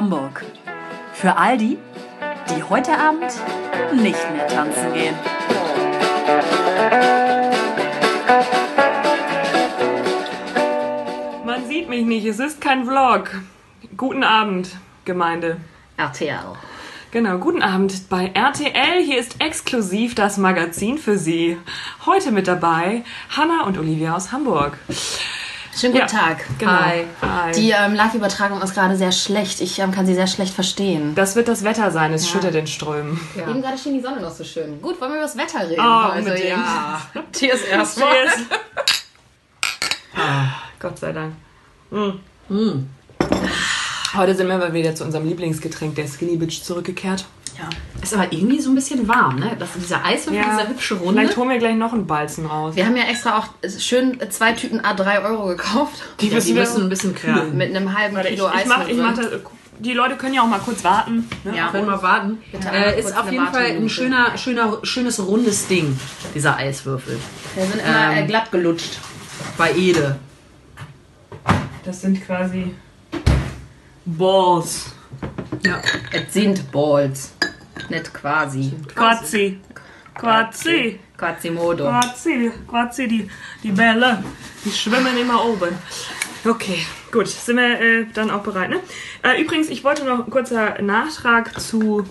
Hamburg. Für all die, die heute Abend nicht mehr tanzen gehen. Man sieht mich nicht, es ist kein Vlog. Guten Abend, Gemeinde. RTL. Genau, guten Abend bei RTL. Hier ist exklusiv das Magazin für Sie. Heute mit dabei Hanna und Olivia aus Hamburg. Schönen guten Ja, Tag. genau. Hi. Hi. Die ähm, Live-Übertragung ist gerade sehr schlecht. Ich ähm, kann sie sehr schlecht verstehen. Das wird das Wetter sein, es schüttet in Strömen. Eben gerade schien die Sonne noch so schön. Gut, wollen wir über das Wetter reden? Oh, also, unbedingt. ja. Cheers erstmal. Cheers. Ah, Gott sei Dank. Mm. Heute sind wir mal wieder zu unserem Lieblingsgetränk, der Skinny Bitch, zurückgekehrt. Ja. Ist aber irgendwie so ein bisschen warm, ne? Das, dieser Eiswürfel, dieser hübsche Runde. Vielleicht holen wir gleich noch einen Balzen raus. Wir haben ja extra auch schön zwei Tüten A3 Euro gekauft. Ja, die müssen wir- müssen ein bisschen kühlen. Mit einem halben Warte, ich, Kilo Eis ich mach, ich mach das, die Leute können ja auch mal kurz warten. Ne? Ja. Können wir warten. Bitte Äh, ist auf jeden Fall ein schöner, schöner, schönes rundes Ding, dieser Eiswürfel. Wir sind immer Ähm, äh, glatt gelutscht. Bei Ede. Das sind quasi Balls. Ja. Es sind Balls. Nicht quasi. Quazi. Quazi. Quasimodo. Quazi. Quazi, die, die Bälle. Die schwimmen immer oben. Okay, gut. Sind wir äh, dann auch bereit, ne? Äh, übrigens, ich wollte noch ein kurzer Nachtrag zu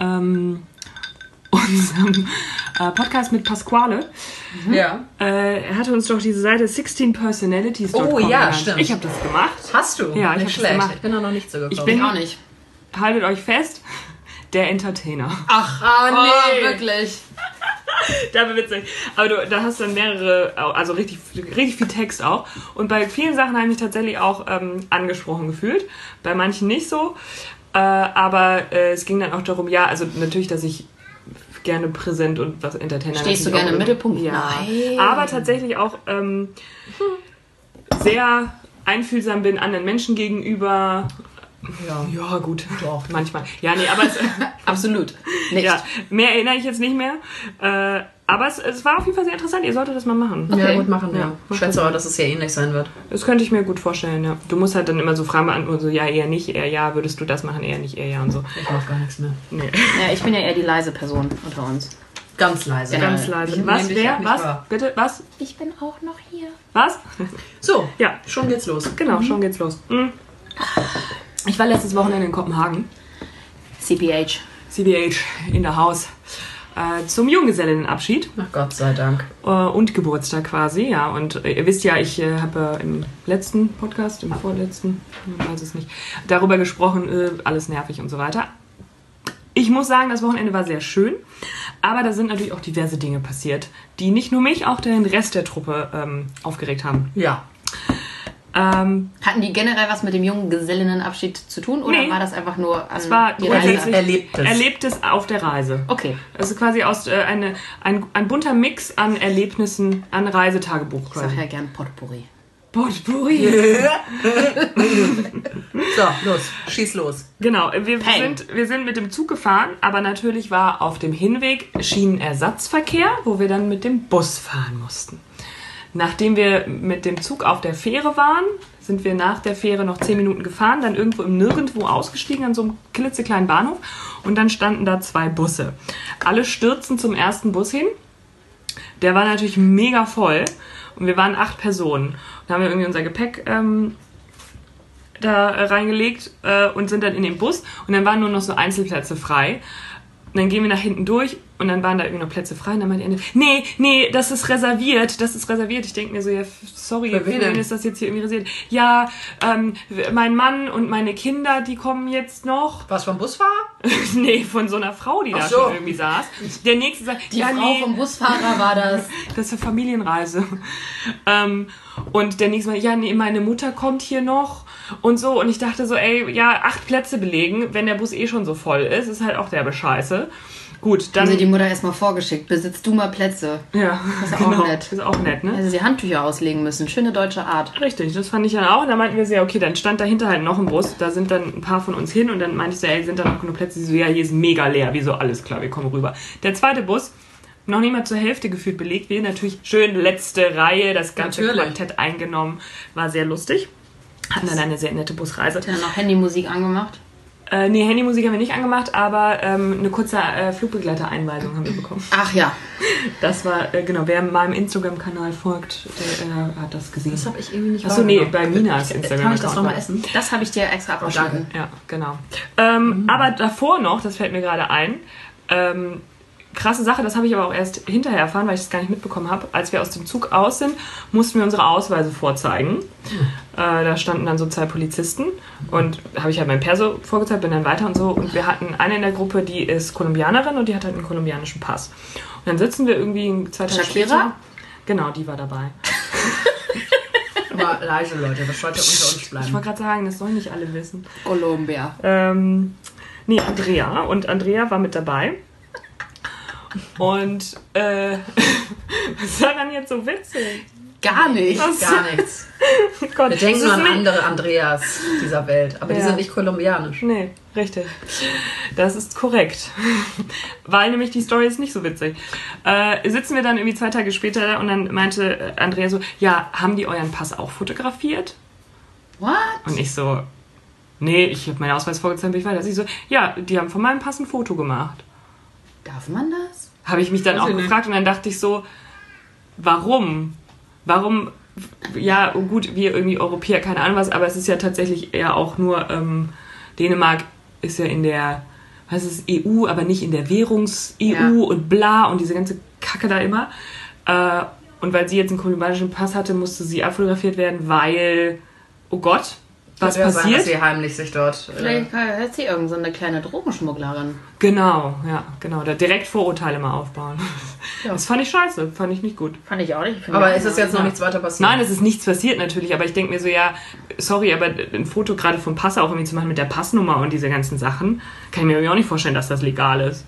ähm, unserem äh, Podcast mit Pasquale. Ja. Äh, er hatte uns doch diese Seite 16personalities.com Oh, ja, genannt. stimmt. Ich habe das gemacht. Hast du? Ja, ich nicht hab das gemacht. Ich bin da noch nicht so gekommen. Ich bin- Ich auch nicht. Haltet euch fest, der Entertainer. Ach, Oh, nee. wirklich. Da war witzig. Aber du, da hast du dann mehrere, also richtig, richtig viel Text auch. Und bei vielen Sachen habe ich mich tatsächlich auch ähm, angesprochen gefühlt. Bei manchen nicht so. Äh, aber äh, es ging dann auch darum, ja, also natürlich, dass ich gerne präsent und was Entertainer Stehst du gerne im Mittelpunkt? Ja. Nein. Aber tatsächlich auch ähm, sehr einfühlsam bin anderen Menschen gegenüber. Ja. Ja, gut. Doch. Manchmal. Ja, nee, aber es, Absolut. Nicht. ja, mehr erinnere ich jetzt nicht mehr. Äh, aber es, es war auf jeden Fall sehr interessant. Ihr solltet das mal machen. Ja, Okay. gut machen, ja. Ja, Ich schätze aber, dass es ja ähnlich sein wird. Das könnte ich mir gut vorstellen, ja. Du musst halt dann immer so Fragen beantworten, so ja, eher nicht, eher ja, würdest du das machen, eher nicht, eher ja und so. Ich mach gar nichts mehr. Nee. Ja, ich bin ja eher die leise Person unter uns. Ganz leise. Genau. Ganz leise. Ich Was, wer, was, wahr. bitte, was, Ich bin auch noch hier. was? So, Ja, schon geht's los. genau, schon geht's los. Mhm. Ich war letztes Wochenende in Kopenhagen, CPH. CBH in der Haus, äh, zum Junggesellinnenabschied. Ach Gott sei Dank. äh, und Geburtstag quasi, ja. Und äh, ihr wisst ja, ich äh, habe äh, im letzten Podcast, im vorletzten, ich weiß es nicht, darüber gesprochen, äh, alles nervig und so weiter. Ich muss sagen, das Wochenende war sehr schön, aber da sind natürlich auch diverse Dinge passiert, die nicht nur mich, auch den Rest der Truppe ähm, aufgeregt haben. Ja. Ähm, Hatten die generell was mit dem jungen Gesellinnenabschied zu tun oder Nee. war das einfach nur an war die grundsätzlich- Reise? Erlebtes. Erlebtes auf der Reise. Okay. Also quasi aus äh, eine, ein, ein bunter Mix an Erlebnissen, an Reisetagebuch Ich sag quasi. ja gern Potpourri. Potpourri. So, los. Schieß los. Genau, wir Peng. sind, wir sind mit dem Zug gefahren, aber natürlich war auf dem Hinweg Schienenersatzverkehr, wo wir dann mit dem Bus fahren mussten. Nachdem wir mit dem Zug auf der Fähre waren, sind wir nach der Fähre noch zehn Minuten gefahren, dann irgendwo im Nirgendwo ausgestiegen an so einem klitzekleinen Bahnhof und dann standen da zwei Busse. Alle stürzen zum ersten Bus hin. Der war natürlich mega voll und wir waren acht Personen. Und haben wir irgendwie unser Gepäck ähm, da reingelegt äh, und sind dann in den Bus und dann waren nur noch so Einzelplätze frei. Und dann gehen wir nach hinten durch und dann waren da irgendwie noch Plätze frei und dann meinte die eine, nee, nee, das ist reserviert, das ist reserviert. Ich denke mir so, ja, sorry, Für wen ist das jetzt hier irgendwie reserviert? Ja, ähm, mein Mann und meine Kinder, die kommen jetzt noch. Was vom Busfahrer? nee, von so einer Frau, die da Ach so. schon irgendwie saß. Der nächste sagt, Die ja, Frau nee, vom Busfahrer war das. das ist eine Familienreise. ähm, und der nächste Mal, ja, nee, meine Mutter kommt hier noch und so. Und ich dachte so, ey, ja, acht Plätze belegen, wenn der Bus eh schon so voll ist, ist halt auch derbe Scheiße. Gut, dann. Haben sie die Mutter erstmal vorgeschickt. Besitzt du mal Plätze. ja, ist auch nett. Ist auch nett, ne? Also sie Handtücher auslegen müssen. Schöne deutsche Art. Richtig, das fand ich dann auch. Und da meinten wir so, ja, okay, dann stand dahinter halt noch ein Bus. Da sind dann ein paar von uns hin und dann meinte ich so, ey, sind da noch genug Plätze? Sie so, ja, hier ist mega leer. Wieso? Alles klar, wir kommen rüber. Der zweite Bus, noch nicht mal zur Hälfte gefühlt belegt. Wir natürlich schön letzte Reihe, das ganze Natürlich. Quartett eingenommen. War sehr lustig. Hatten dann eine sehr nette Busreise. Hat er noch Handymusik angemacht? Äh, nee, Handymusik haben wir nicht angemacht, aber ähm, eine kurze äh, Flugbegleitereinweisung haben wir bekommen. Ach ja. Das war, äh, genau, wer meinem Instagram-Kanal folgt, der äh, hat das gesehen. Das habe ich irgendwie nicht Achso, nee, bei Minas Instagram. Kann ich das nochmal essen? Das habe ich dir extra abgeschnitten. Ja, genau. Ähm, Aber davor noch, das fällt mir gerade ein, ähm, krasse Sache, das habe ich aber auch erst hinterher erfahren, weil ich das gar nicht mitbekommen habe. Als wir aus dem Zug aus sind, mussten wir unsere Ausweise vorzeigen. Äh, da standen dann so zwei Polizisten und habe ich halt mein Perso vorgezeigt, bin dann weiter und so. Und wir hatten eine in der Gruppe, die ist Kolumbianerin und die hat halt einen kolumbianischen Pass. Und dann sitzen wir irgendwie zwei Tage Shakira? später. Genau, die war dabei. Aber leise, Leute, das sollte unter uns Ich bleiben. wollte gerade sagen, das sollen nicht alle wissen. Colombia. Ähm, nee, Andrea. Und Andrea war mit dabei. Und äh, was war dann jetzt so witzig? Gar nicht. Gar nichts. Oh Gott, Wir denken nur an nicht- andere Andreas dieser Welt. Aber die Ja. sind nicht kolumbianisch. Nee, richtig. Das ist korrekt. Weil nämlich die Story ist nicht so witzig. Äh, sitzen wir dann irgendwie zwei Tage später und dann meinte äh, Andrea so, ja, haben die euren Pass auch fotografiert? What? Und ich so, nee, ich habe meinen Ausweis vorgezeigt, bin ich weiter. Sie so, ja, die haben von meinem Pass ein Foto gemacht. Darf man das? Habe ich mich dann Weiß auch nicht. gefragt und dann dachte ich so, warum? Warum, ja, oh gut, wir irgendwie Europäer, keine Ahnung was, aber es ist ja tatsächlich eher auch nur, ähm, Dänemark ist ja in der, was ist EU, aber nicht in der Währungs-EU Ja. und bla und diese ganze Kacke da immer. Äh, und weil sie jetzt einen kolumbianischen Pass hatte, musste sie abfotografiert werden, weil, oh Gott, was ja Sein, passiert? dass sie heimlich sich dort. Äh, Vielleicht hat sie irgend so eine kleine Drogenschmugglerin. Genau, ja, genau, da direkt Vorurteile mal aufbauen. Das fand ich scheiße, fand ich nicht gut. Fand ich auch nicht. Ich aber ist es jetzt noch ja. nichts weiter passiert? Nein, es ist nichts passiert natürlich, aber ich denke mir so, ja, sorry, aber ein Foto gerade vom Pass auch irgendwie zu machen mit der Passnummer und diese ganzen Sachen, kann ich mir irgendwie auch nicht vorstellen, dass das legal ist.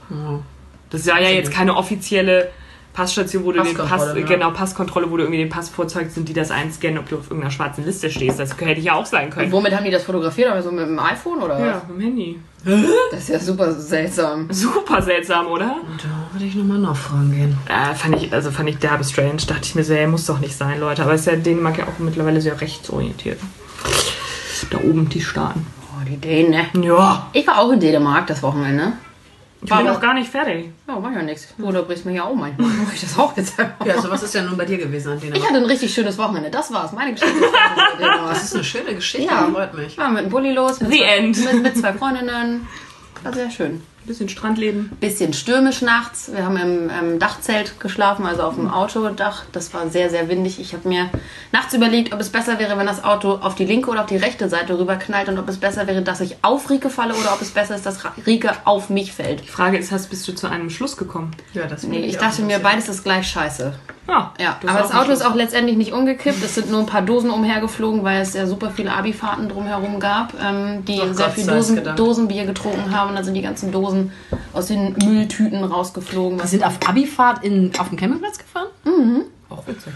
Das ist ja, ja jetzt keine offizielle Passstation, wo du den Pass, Passkontrolle, ne? genau, Passkontrolle, wo du irgendwie den Pass vorzeigst und die das einscannen, ob du auf irgendeiner schwarzen Liste stehst. Das hätte ich ja auch sein Und können. womit haben die das fotografiert? Aber so mit dem iPhone oder Ja, mit dem Handy. was? Das ist ja super seltsam. Super seltsam, oder? Da würde ich nochmal nachfragen gehen. Äh, fand ich, also fand ich derbe strange. Dachte ich mir so, ey, muss doch nicht sein, Leute. Aber es ist ja Dänemark ja auch mittlerweile sehr rechtsorientiert. Da oben die Staaten. Oh, die Dänen, ne? Ja. Ich war auch in Dänemark das Wochenende. Ich War noch gar nicht fertig. Ja, mach ja nichts. Du unterbrichst mich ja auch manchmal. Mach ich das auch jetzt einfach. Ja, also was ist denn nun bei dir gewesen an Ich hatte ein richtig schönes Wochenende. Das war's. Meine Geschichte. Dänemark. Das ist eine schöne Geschichte, Ja. freut mich. Ich war mit dem Bulli los. Mit The zwei, end. Mit, mit zwei Freundinnen. War sehr schön. Bisschen Strandleben. Bisschen stürmisch nachts. Wir haben im, im Dachzelt geschlafen, also auf dem Autodach. Das war sehr, sehr windig. Ich habe mir nachts überlegt, ob es besser wäre, wenn das Auto auf die linke oder auf die rechte Seite rüberknallt und ob es besser wäre, dass ich auf Rike falle oder ob es besser ist, dass Rike auf mich fällt. Die Frage ist, hast, bist du zu einem Schluss gekommen? Ja, das Nee, ich auch dachte mir, beides ist gleich scheiße. Ja, hast aber das Auto ist auch letztendlich nicht umgekippt. Es sind nur ein paar Dosen umhergeflogen, weil es ja super viele Abi-Fahrten drumherum gab, ähm, die Ach sehr Gott viel Dosen. Dosenbier getrunken haben. Und dann sind die ganzen Dosen aus den Mülltüten rausgeflogen. Die Was sind auf Abifahrt in, auf dem Campingplatz gefahren? Auch witzig.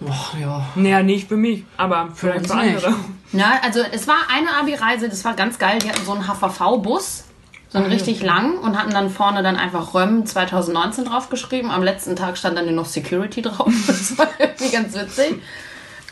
Och, ja. Naja, nicht für mich, aber vielleicht für andere. Ja, also es war eine Abi-Reise, das war ganz geil. Die hatten so einen HVV-Bus, so einen richtig lang und hatten dann vorne dann einfach Röm 2019 draufgeschrieben. Am letzten Tag stand dann nur noch Security drauf. Das war irgendwie ganz witzig.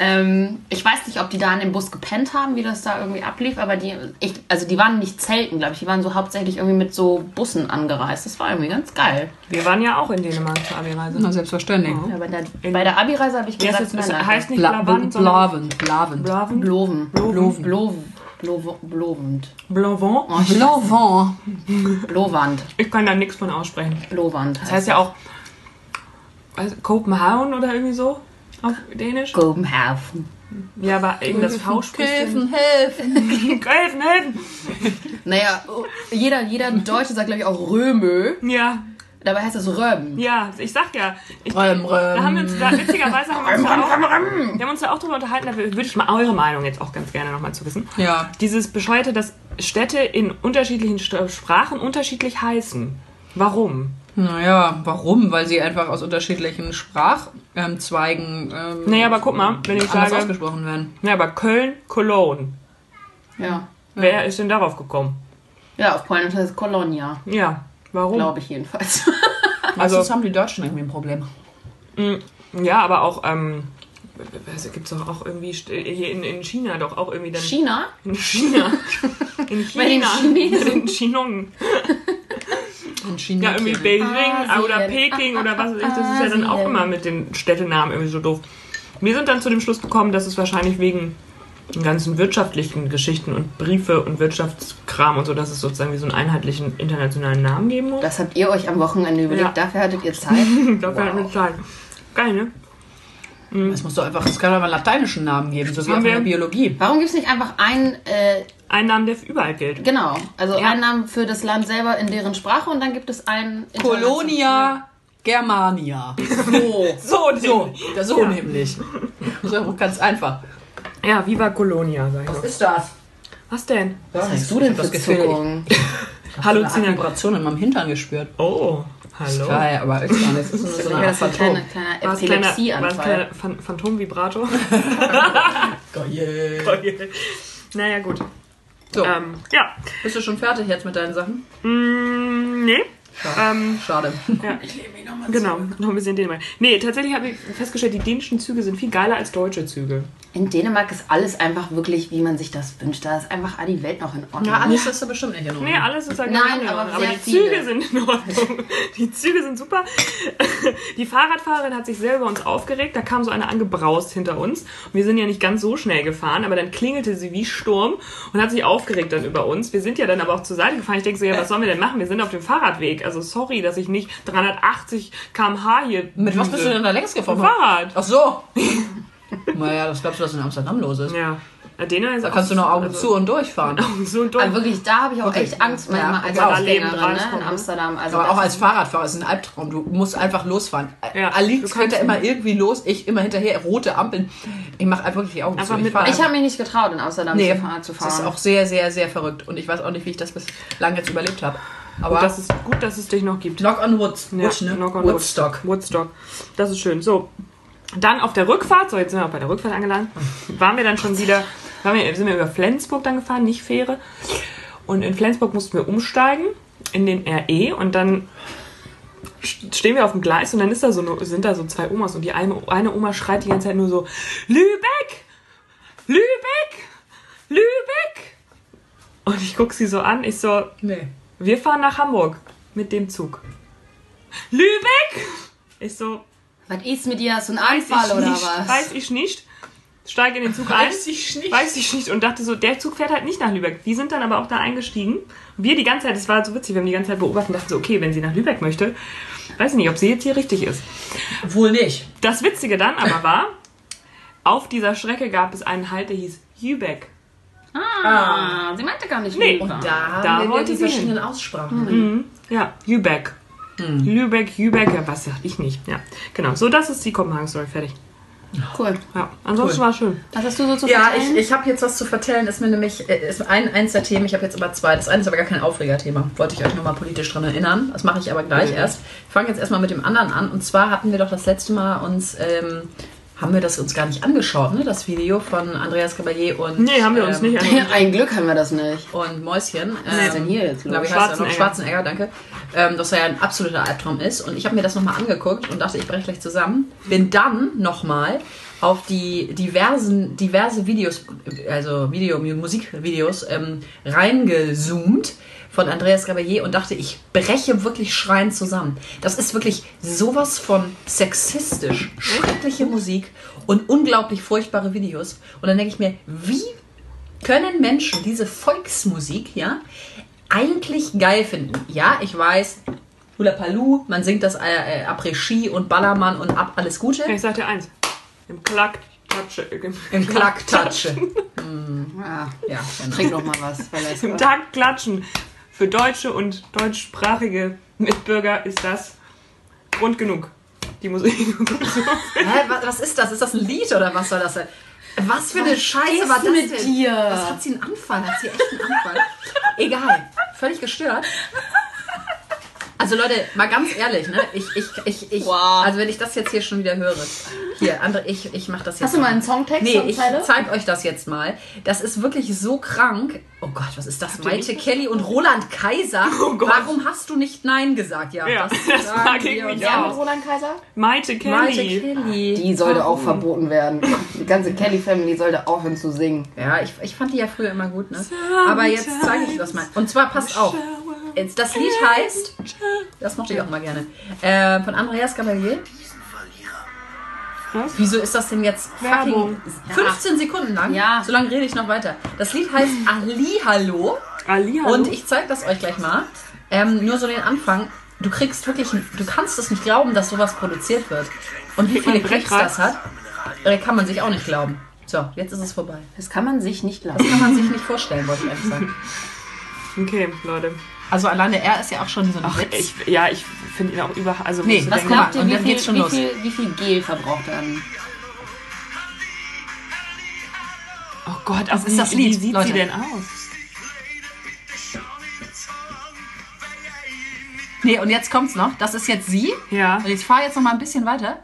Ähm, ich weiß nicht, ob die da in dem Bus gepennt haben, wie das da irgendwie ablief, aber die, ich, also die waren nicht Zelten, glaube ich. Die waren so hauptsächlich irgendwie mit so Bussen angereist. Das war irgendwie ganz geil. Wir waren ja auch in Dänemark zur Abi-Reise. Na, selbstverständlich. Ja, bei der, bei der Abi-Reise habe ich Ja, gesagt, nein, nein. heißt nicht Bla Blavant, sondern Blaven. Blaven. Blaven. Bloven. Bloven. Bloven. Blovend. Blavant. Oh, ich- Blaven. Blowand. Ich kann da nichts von aussprechen. Blowand. Das heißt ja auch was, Copenhagen oder irgendwie so auf Dänisch. Copenhagen. Ja, aber irgendwas V spricht. Helfen, helfen. Helfen, helfen. Naja, jeder, jeder Deutsche sagt, glaube ich, auch Römö. Ja, Dabei heißt es Röm. ja, ich sag ja. Ich, Röm, Röm. Da haben wir uns da, witzigerweise haben wir uns da auch, wir haben uns da auch drüber unterhalten, da würde ich mal eure Meinung jetzt auch ganz gerne nochmal zu wissen. Ja. Dieses Bescheuerte, dass Städte in unterschiedlichen St- Sprachen unterschiedlich heißen. Warum? Naja, warum? Weil sie einfach aus unterschiedlichen Sprachzweigen ähm, Naja, aber guck mal, wenn ich sage, ausgesprochen werden. ja, aber Köln, Cologne. Ja. Wer ist denn darauf gekommen? Ja, auf Polnisch heißt es Kolonia. Ja, warum? Glaube ich jedenfalls. Also Also- haben die Deutschen irgendwie ein Problem. Ja, aber auch ähm, gibt es doch auch irgendwie hier in, in China doch auch irgendwie dann. China? In China. In Bei den China. Chinesen. Bei den Chinong. In China. Ja, irgendwie Beijing Asien. oder Peking oder was weiß ich. Das ist ja dann auch immer mit den Städtenamen irgendwie so doof. Wir sind dann zu dem Schluss gekommen, dass es wahrscheinlich wegen den ganzen wirtschaftlichen Geschichten und Briefe und Wirtschaftskram und so, dass es sozusagen wie so einen einheitlichen internationalen Namen geben muss. Das habt ihr euch am Wochenende überlegt. Ja. Dafür hattet ihr Zeit. Dafür hat mir Zeit. Geil, ne? Es muss doch einfach, es kann doch mal einen lateinischen Namen geben, so wie in wir- der Biologie. Warum gibt es nicht einfach einen, äh, Ein Namen, der für überall gilt. genau, also Ja. einen Namen für das Land selber in deren Sprache und dann gibt es einen... Colonia Germania. So. So, So, ja, so Ja. nämlich. Das ist ja ganz einfach. Ja, Viva Colonia, sag ich noch. ist das? Was denn? Was hast du denn das für Gefühl, Zuckungen? Eine Halluzina. Vibration in meinem Hintern gespürt. Oh, hallo. Geil, aber ist gar nicht. Das ist nur so Ja, eine das ist ein Phantom. kleiner, kleiner Epilepsieanfall. Phan Phantom-Vibrator? Geil. naja, gut. So, Ähm, ja. bist du schon fertig jetzt mit deinen Sachen? Mm, nee. Ähm, Schade. ja. Genau, noch ein bisschen Dänemark. Nee, tatsächlich habe ich festgestellt, die dänischen Züge sind viel geiler als deutsche Züge. In Dänemark ist alles einfach wirklich, wie man sich das wünscht. Da ist einfach die Welt noch in Ordnung. Ja, alles ist da bestimmt nicht in Ordnung. Nee, alles ist halt Nein, in aber Ordnung. sehr die viele. Züge sind in Ordnung. Die Züge sind super. Die Fahrradfahrerin hat sich sehr über uns aufgeregt. Da kam so eine angebraust hinter uns. Und wir sind ja nicht ganz so schnell gefahren, aber dann klingelte sie wie Sturm und hat sich aufgeregt dann über uns. Wir sind ja dann aber auch zur Seite gefahren. Ich denke so, ja, was sollen wir denn machen? Wir sind auf dem Fahrradweg. Also sorry, dass ich nicht 380 km/h hier. Mit was bist du denn da längst gefahren? Fahrrad. Ach so. naja, das glaubst du, was in Amsterdam los ist. Ja. Dänemark ist Da kannst du noch Augen also- zu und durchfahren. So dumm. Aber wirklich, da habe ich auch Wirklich? echt Angst manchmal Ja, als ja, Fußgängerin ne, in ne? Amsterdam. Also Aber auch als Fahrradfahrer ist ein Albtraum. Du musst einfach losfahren. Ja, Alix ja immer irgendwie los, ich immer hinterher, rote Ampeln. Ich mache einfach wirklich die Augen Einfach zu. fahr Ich habe mich nicht getraut, in Amsterdam nee, zu fahren. Zu das ist auch sehr, sehr, sehr verrückt. Und ich weiß auch nicht, wie ich das bislang jetzt überlebt habe. Aber Gut, dass es, gut, dass es dich noch gibt. Knock on Wood, Ja, Wood, ne? knock on wood. Woodstock. Woodstock. Das ist schön. So, dann auf der Rückfahrt, so jetzt sind wir auch bei der Rückfahrt angelangt, waren wir dann schon wieder, waren wir, sind wir über Flensburg dann gefahren, nicht Fähre. Und in Flensburg mussten wir umsteigen in den RE und dann stehen wir auf dem Gleis und dann ist da so, sind da so zwei Omas und die eine, eine Oma schreit die ganze Zeit nur so, Lübeck! Lübeck! Lübeck! Und ich guck sie so an, ich so, Nee. Wir fahren nach Hamburg mit dem Zug. Lübeck! Ich so, Was ist mit dir? Hast du einen weiß Anfall oder nicht, was? weiß ich nicht. Steige in den Zug ein. Weiß ich nicht. Weiß ich nicht. Und dachte so, der Zug fährt halt nicht nach Lübeck. Wir sind dann aber auch da eingestiegen. Wir die ganze Zeit, das war so witzig, wir haben die ganze Zeit beobachtet und dachten so, okay, wenn sie nach Lübeck möchte, weiß ich nicht, ob sie jetzt hier richtig ist. Wohl nicht. Das Witzige dann aber war, auf dieser Strecke gab es einen Halt, der hieß Lübeck. Ah, sie meinte gar nicht Nee. Lübeck. Da, Da haben wir wollte die sie verschiedenen Aussprachen. Ja, Lübeck. Hm. Lübeck, Lübeck, ja, was sag ich nicht. Ja, genau. So, das ist die Kopenhagen-Story. Fertig. Cool. Ja, ansonsten Cool. war es schön. Was hast du so zu Ja, vertellen? ich, ich habe jetzt was zu vertellen. Ist mir nämlich äh, ist ein, eins der Themen. Ich habe jetzt aber zwei. Das eine ist aber gar kein Aufregerthema. Wollte ich euch nochmal politisch dran erinnern. Das mache ich aber gleich Mhm. erst. Ich fange jetzt erstmal mit dem anderen an. Und zwar hatten wir doch das letzte Mal uns. Ähm, haben wir das uns gar nicht angeschaut, ne? Das Video von Andreas Caballé und. Nee, haben wir uns ähm, nicht angeschaut. Ein Glück haben wir das nicht. Und Mäuschen. Was ist denn hier jetzt los? Heißt er noch? Schwarzenegger. Schwarzenegger, danke. Ähm, dass er ja ein absoluter Albtraum ist. Und ich habe mir das nochmal angeguckt und dachte, ich breche gleich zusammen. Bin dann nochmal auf die diversen, diverse Videos, also Video, Musikvideos, ähm, reingezoomt von Andreas Gabalier und dachte, ich breche wirklich schreiend zusammen. Das ist wirklich sowas von sexistisch, schreckliche Musik und unglaublich furchtbare Videos. Und dann denke ich mir, wie können Menschen diese Volksmusik, ja, eigentlich geil finden? Ja, ich weiß, Hula Paloo, man singt das äh, äh, Après-Ski und Ballermann und ab alles Gute. Ich sag dir eins. Im Klack, Tatsche, im, Im Klacktatsche. Ja, Ja, genau. trink noch mal was. Im Takt klatschen. Für deutsche und deutschsprachige Mitbürger ist das Grund genug. Die Musik. Hä, was, was ist das? Ist das ein Lied oder was soll das sein? Was für eine Scheiße ist war das mit denn? dir? Was hat sie einen Anfall? Hat sie echt einen Anfall? Egal. Völlig gestört. Also Leute, mal ganz ehrlich, ne? Ich, ich, ich, ich, Wow. also wenn ich das jetzt hier schon wieder höre. Hier, andere, ich, ich mach das jetzt. Hast du mal mal. einen Songtext? Nee, ich zeig euch das jetzt mal. Das ist wirklich so krank. Oh Gott, was ist das? ihr Maite Kelly und Roland Kaiser. Oh Gott. Warum hast du nicht Nein gesagt? Ja, Ja, das sagen frag ich mich auch. mit Roland Kaiser? Maite Maite Kelly. Kelly. Die sollte auch verboten werden. Die ganze Kelly-Family sollte aufhören zu singen. Ja, ich, ich fand die ja früher immer gut, ne? Aber jetzt zeige ich das mal. Und zwar, passt auf. Jetzt, das Lied heißt, das mochte ich auch mal gerne, äh, von Andreas Gabalier. Was? Wieso ist das denn jetzt fucking 15 Sekunden lang? Ja. So lange rede ich noch weiter. Das Lied heißt Ali Hallo Ali, hallo? und ich zeige das euch gleich mal. Ähm, nur so den Anfang. Du kriegst wirklich, du kannst es nicht glauben, dass sowas produziert wird. Und wie viele Klicks das hat, äh, kann man sich auch nicht glauben. So, jetzt ist es vorbei. Das kann man sich nicht Das lassen. kann man sich nicht vorstellen, wollte ich einfach sagen. Okay, Leute. Also alleine er ist ja auch schon so ein Ach, Witz. ich, ja, ich finde ihn auch über. Also, Nee, was Glaubt ihr, Und wie viel, geht's schon wie, los. viel, wie viel Gel verbraucht er an? Oh Gott, was ist das Lied, Wie sieht Leute? sie denn aus? Nee, und jetzt kommt's noch. Das ist jetzt sie. Ja. Und ich fahre jetzt noch mal ein bisschen weiter.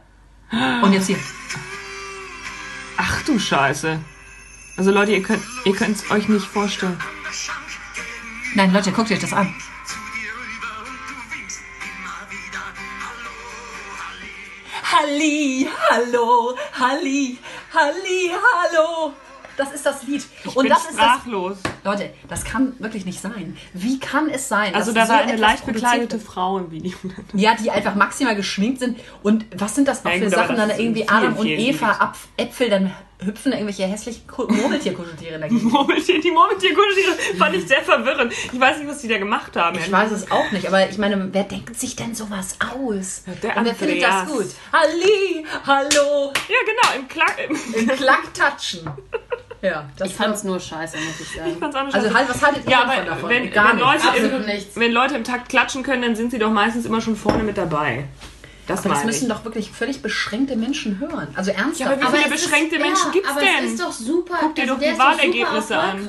Und jetzt hier. Ach du Scheiße. Also Leute, ihr könnt ihr es euch nicht vorstellen. Nein, Leute, guckt euch das an. Halli, hallo, Halli, Halli, hallo. Das ist das Lied. Ich Und bin das ist das. Leute, das kann wirklich nicht sein. Wie kann es sein? Also da so war eine leicht bekleidete? Frau im Video. Ja, die einfach maximal geschminkt sind. Und was sind das auch Ja, für gut, Sachen? Dann irgendwie Adam und Eva. Apf Äpfel, dann hüpfen da irgendwelche hässlichen Ku- Murmeltierkuscheltiere dagegen. Murmeltier, die Murmeltierkuscheltiere fand ich sehr verwirrend. Ich weiß nicht, was die da gemacht haben. Ich weiß es auch nicht, aber ich meine, wer denkt sich denn sowas aus? der und wer findet das Andreas. gut? Halli, hallo, Ja, genau, im Klack. Im im Klacktatschen. Ja, das Ich fand's nur scheiße, muss ich sagen. fand's auch nicht Also scheiße. halt, was haltet ihr ja, aber von davon? wenn, Gar wenn, nicht. Leute Absolut im, nichts. wenn Leute im Takt klatschen können, dann sind sie doch meistens immer schon vorne mit dabei. Das Aber das meine ich. müssen doch wirklich völlig beschränkte Menschen hören. Also ernsthaft. Ja, aber wie viele es beschränkte ist, Menschen ja, gibt's aber denn? es ist doch super. Guck dir also doch die Wahlergebnisse an.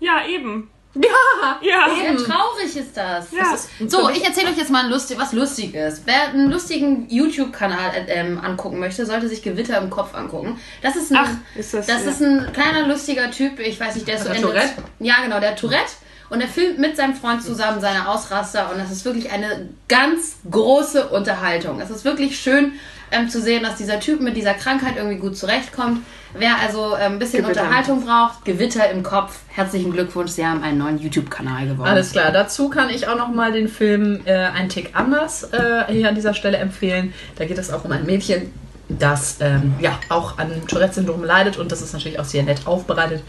ja, eben. Ja, Ja. Ja, traurig ist das. Ja. das ist, so, ich erzähle euch jetzt mal ein lustig, was Lustiges. Wer einen lustigen YouTube-Kanal äh, ähm, angucken möchte, sollte sich Gewitter im Kopf angucken. Das ist ein, Ach, ist das- ja. ist ein kleiner lustiger Typ. Ich weiß nicht, der ist so er Ende- Tourette? Ja, genau, der Tourette. Und er filmt mit seinem Freund zusammen seine Ausraster und das ist wirklich eine ganz große Unterhaltung. Es ist wirklich schön ähm, zu sehen, dass dieser Typ mit dieser Krankheit irgendwie gut zurechtkommt. Wer also ähm, ein bisschen Gewitter Unterhaltung braucht, Gewitter im Kopf, herzlichen Glückwunsch, Sie haben einen neuen YouTube-Kanal gewonnen. Alles klar, dazu kann ich auch noch mal den Film äh, Ein Tick anders äh, hier an dieser Stelle empfehlen. Da geht es auch um ein Mädchen, das ähm, ja auch an Tourette-Syndrom leidet und das ist natürlich auch sehr nett aufbereitet.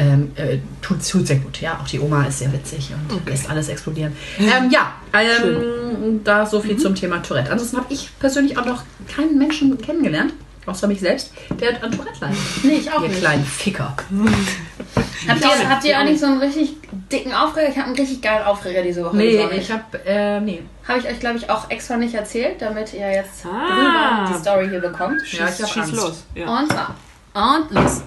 Ähm, äh, tut, tut sehr gut, ja. Auch die Oma ist sehr witzig und lässt alles explodieren. Ähm, ja, ähm, da so viel zum Thema Tourette. Ansonsten habe ich persönlich auch noch keinen Menschen kennengelernt, außer mich selbst, der an Tourette leidet. Nee, ich auch Ihr nicht. kleinen Ficker. Habt ihr, habt ihr eigentlich so einen richtig dicken Aufreger? Ich habe einen richtig geilen Aufreger diese Woche. Nee, ich habe, äh, nee. Habe ich euch, glaube ich, auch extra nicht erzählt, damit ihr jetzt Ah. die Story hier bekommt. Ja, ich Schieß Angst. los. Ja. Und zwar. Und los.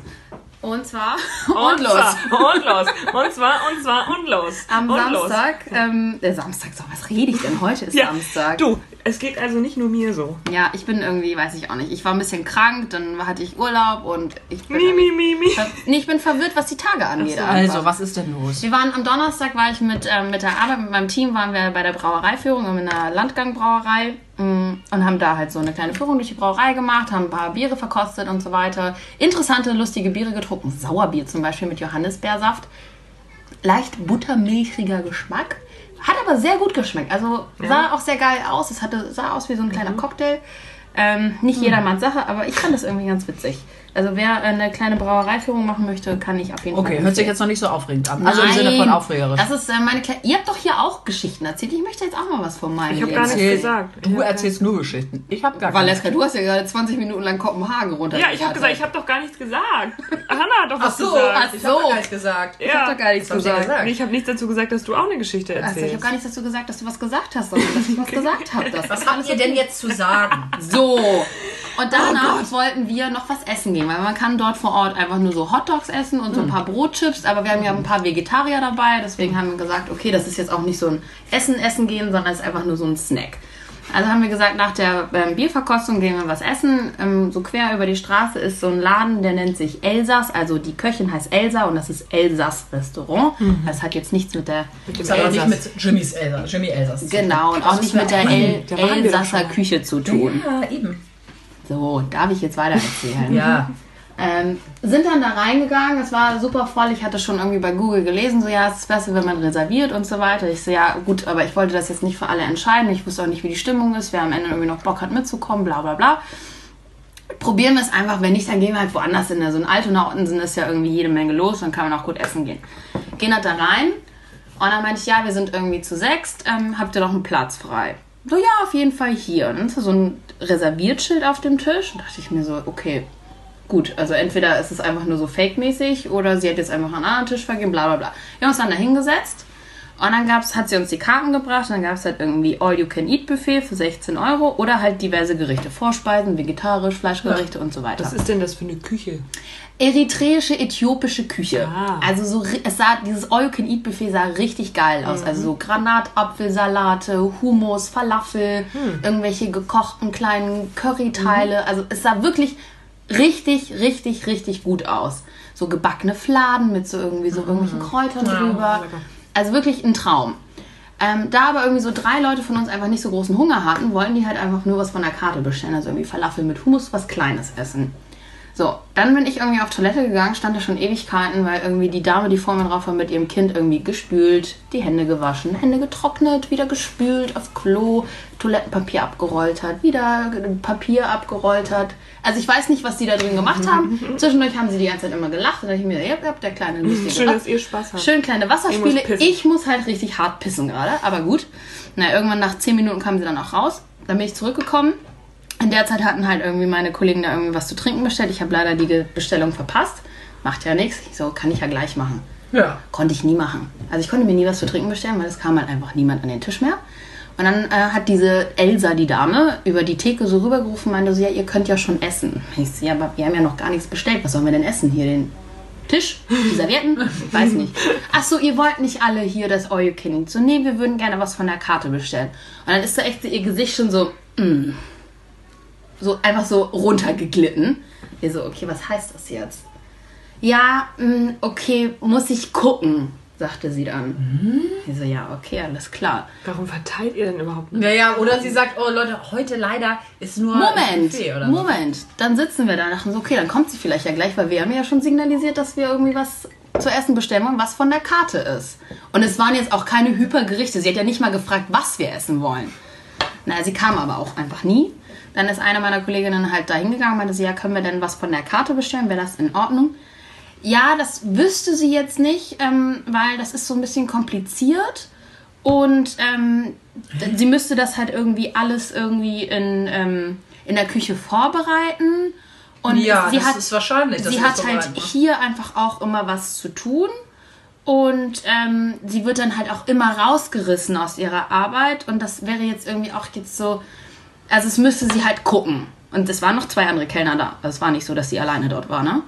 Und zwar. Und, los. Zwar, und los. Und zwar, und zwar, und los. Am und Samstag, ähm, der Samstag, so, was rede ich denn? Heute ist Ja, Samstag. du, es geht also nicht nur mir so. Ja, ich bin irgendwie, weiß ich auch nicht. Ich war ein bisschen krank, dann hatte ich Urlaub und ich bin. Mi, mi, mi, mi. Nee, ich bin verwirrt, was die Tage angeht. So. Also, was ist denn los? Wir waren am Donnerstag, war ich mit, ähm, mit der Arbeit, mit meinem Team, waren wir bei der Brauereiführung in einer Landgangbrauerei mm, und haben da halt so eine kleine Führung durch die Brauerei gemacht, haben ein paar Biere verkostet und so weiter. Interessante, lustige Biere getrunken. Sauerbier zum Beispiel mit Johannisbeersaft. Leicht buttermilchiger Geschmack. Hat aber sehr gut geschmeckt. Also sah auch sehr geil aus. Es hatte, sah aus wie so ein kleiner Cocktail. Ähm, nicht jedermanns Sache, aber ich fand das irgendwie ganz witzig. Also wer eine kleine Brauereiführung machen möchte, kann ich auf jeden Fall. Okay, hört sich jetzt noch nicht so aufregend an. Also im Sinne von aufregerisch. Das ist äh, meine Kle Ihr habt doch hier auch Geschichten erzählt. Ich möchte jetzt auch mal was von meinem Ich hab Leben gar nichts gesagt. Du erzählst nur Geschichten. Ich habe gar keine. Valeska, du hast ja gerade 20 Minuten lang Kopenhagen runter. Ja, ich habe gesagt, ich habe doch gar nichts gesagt. Hanna hat doch Ach was so, gesagt. ach ich habe so. gar nichts gesagt. Ich hab doch gar nichts gesagt. gesagt? Ich habe nichts dazu gesagt, dass du auch eine Geschichte Also, ich erzählst. habe gar nichts dazu gesagt, dass du was gesagt hast, sondern dass ich was gesagt habe. Was habt ihr denn jetzt zu sagen? So, So. Und danach wollten wir noch was essen gehen, weil man kann dort vor Ort einfach nur so Hotdogs essen und so ein paar Brotchips, aber wir haben ja ein paar Vegetarier dabei, deswegen haben wir gesagt, okay, das ist jetzt auch nicht so ein Essen essen gehen, sondern es ist einfach nur so ein Snack. Also haben wir gesagt, nach der ähm, Bierverkostung gehen wir was essen. Ähm, so quer über die Straße ist so ein Laden, der nennt sich Elsass. Also die Köchin heißt Elsa und das ist Elsass Restaurant. Das hat jetzt nichts mit der Das hat auch nicht mit Jimmys Elsa, Jimmy Elsass. genau und auch nicht mit der El Elsasser. Küche zu tun. Ja, eben. So, darf ich jetzt weiter erzählen? Ja. Ähm, sind dann da reingegangen, es war super voll. Ich hatte schon irgendwie bei Google gelesen, so ja, es ist besser, wenn man reserviert und so weiter. Ich so, ja, gut, aber ich wollte das jetzt nicht für alle entscheiden. Ich wusste auch nicht, wie die Stimmung ist, wer am Ende irgendwie noch Bock hat mitzukommen, bla bla bla. Probieren wir es einfach, wenn nicht, dann gehen wir halt woanders hin. Also in Altonauten sind es ja irgendwie jede Menge los, dann kann man auch gut essen gehen. Gehen halt da rein und dann meinte ich, ja, wir sind irgendwie zu sechst, ähm, habt ihr noch einen Platz frei? So, ja, auf jeden Fall hier. Und dann ist so ein Reserviertschild auf dem Tisch. Und dachte ich mir so, okay, gut, also entweder ist es einfach nur so fake-mäßig oder sie hat jetzt einfach einen anderen Tisch vergeben, bla bla bla. Wir haben uns dann da hingesetzt und dann gab's, hat sie uns die Karten gebracht und dann gab es halt irgendwie All-You-Can-Eat-Buffet für 16 Euro oder halt diverse Gerichte, Vorspeisen, vegetarisch, Fleischgerichte und so weiter. Was ist denn das für eine Küche? Eritreische, äthiopische Küche. Ah. Also so, es sah, dieses All-You-Can-Eat-Buffet sah richtig geil aus. Also so Granatapfelsalate, Hummus, Falafel, irgendwelche gekochten kleinen Curryteile. Also es sah wirklich richtig, richtig, richtig gut aus. So gebackene Fladen mit so irgendwie so irgendwelchen Kräutern drüber. lecker. Also wirklich ein Traum. Ähm, da aber irgendwie so drei Leute von uns einfach nicht so großen Hunger hatten, wollten die halt einfach nur was von der Karte bestellen. Also irgendwie Falafel mit Hummus, was Kleines essen. So, dann bin ich irgendwie auf Toilette gegangen, stand da schon Ewigkeiten, weil irgendwie die Dame, die vor mir drauf war, mit ihrem Kind irgendwie gespült, die Hände gewaschen, Hände getrocknet, wieder gespült, aufs Klo, Toilettenpapier abgerollt hat, wieder Papier abgerollt hat. Also ich weiß nicht, was die da drin gemacht haben. Zwischendurch haben sie die ganze Zeit immer gelacht und da dachte ich mir, ja, ja, der kleine lustige Schön, dass ihr Spaß habt. Schön kleine Wasserspiele. Ich muss. Ich muss halt richtig hart pissen gerade, aber gut. Na, irgendwann nach 10 Minuten kamen sie dann auch raus. Dann bin ich zurückgekommen. In der Zeit hatten halt irgendwie meine Kollegen da irgendwie was zu trinken bestellt. Ich habe leider die Bestellung verpasst. Macht ja nichts. Ich so, kann ich ja gleich machen. Ja. Konnte ich nie machen. Also ich konnte mir nie was zu trinken bestellen, weil es kam halt einfach niemand an den Tisch mehr. Und dann äh, hat diese Elsa, die Dame, über die Theke so rübergerufen, meinte so, ja, ihr könnt ja schon essen. Ich so, ja, aber wir haben ja noch gar nichts bestellt. Was sollen wir denn essen? Hier den Tisch? Die Servietten? Weiß nicht. Ach so, ihr wollt nicht alle hier das All You. So, nee, wir würden gerne was von der Karte bestellen. Und dann ist da echt ihr Gesicht schon so, mm, so einfach so runtergeglitten. Wir so, okay, was heißt das jetzt? Ja, mm, okay, muss ich gucken, sagte sie dann. Ich so, ja, okay, alles klar. Warum verteilt ihr denn überhaupt nicht? Naja, oder sie sagt, oh Leute, heute leider ist nur Moment, oder so. Moment. Dann sitzen wir da und dachten so, okay, dann kommt sie vielleicht ja gleich, weil wir haben ja schon signalisiert, dass wir irgendwie was zu essen bestellen wollen, was von der Karte ist. Und es waren jetzt auch keine Hypergerichte. Sie hat ja nicht mal gefragt, was wir essen wollen. Na, sie kam aber auch einfach nie. Dann ist eine meiner Kolleginnen halt da hingegangen und meinte sie, ja, können wir denn was von der Karte bestellen? Wäre das in Ordnung? Ja, das wüsste sie jetzt nicht, ähm, weil das ist so ein bisschen kompliziert. Und ähm, sie müsste das halt irgendwie alles irgendwie in, ähm, in der Küche vorbereiten. Und Ja, sie das hat, ist wahrscheinlich. dass sie sie hat das halt vorbereiten muss. hier einfach auch immer was zu tun. Und ähm, sie wird dann halt auch immer rausgerissen aus ihrer Arbeit. Und das wäre jetzt irgendwie auch jetzt so. Also es müsste sie halt gucken. Und es waren noch zwei andere Kellner da. Es war nicht so, dass sie alleine dort war, ne?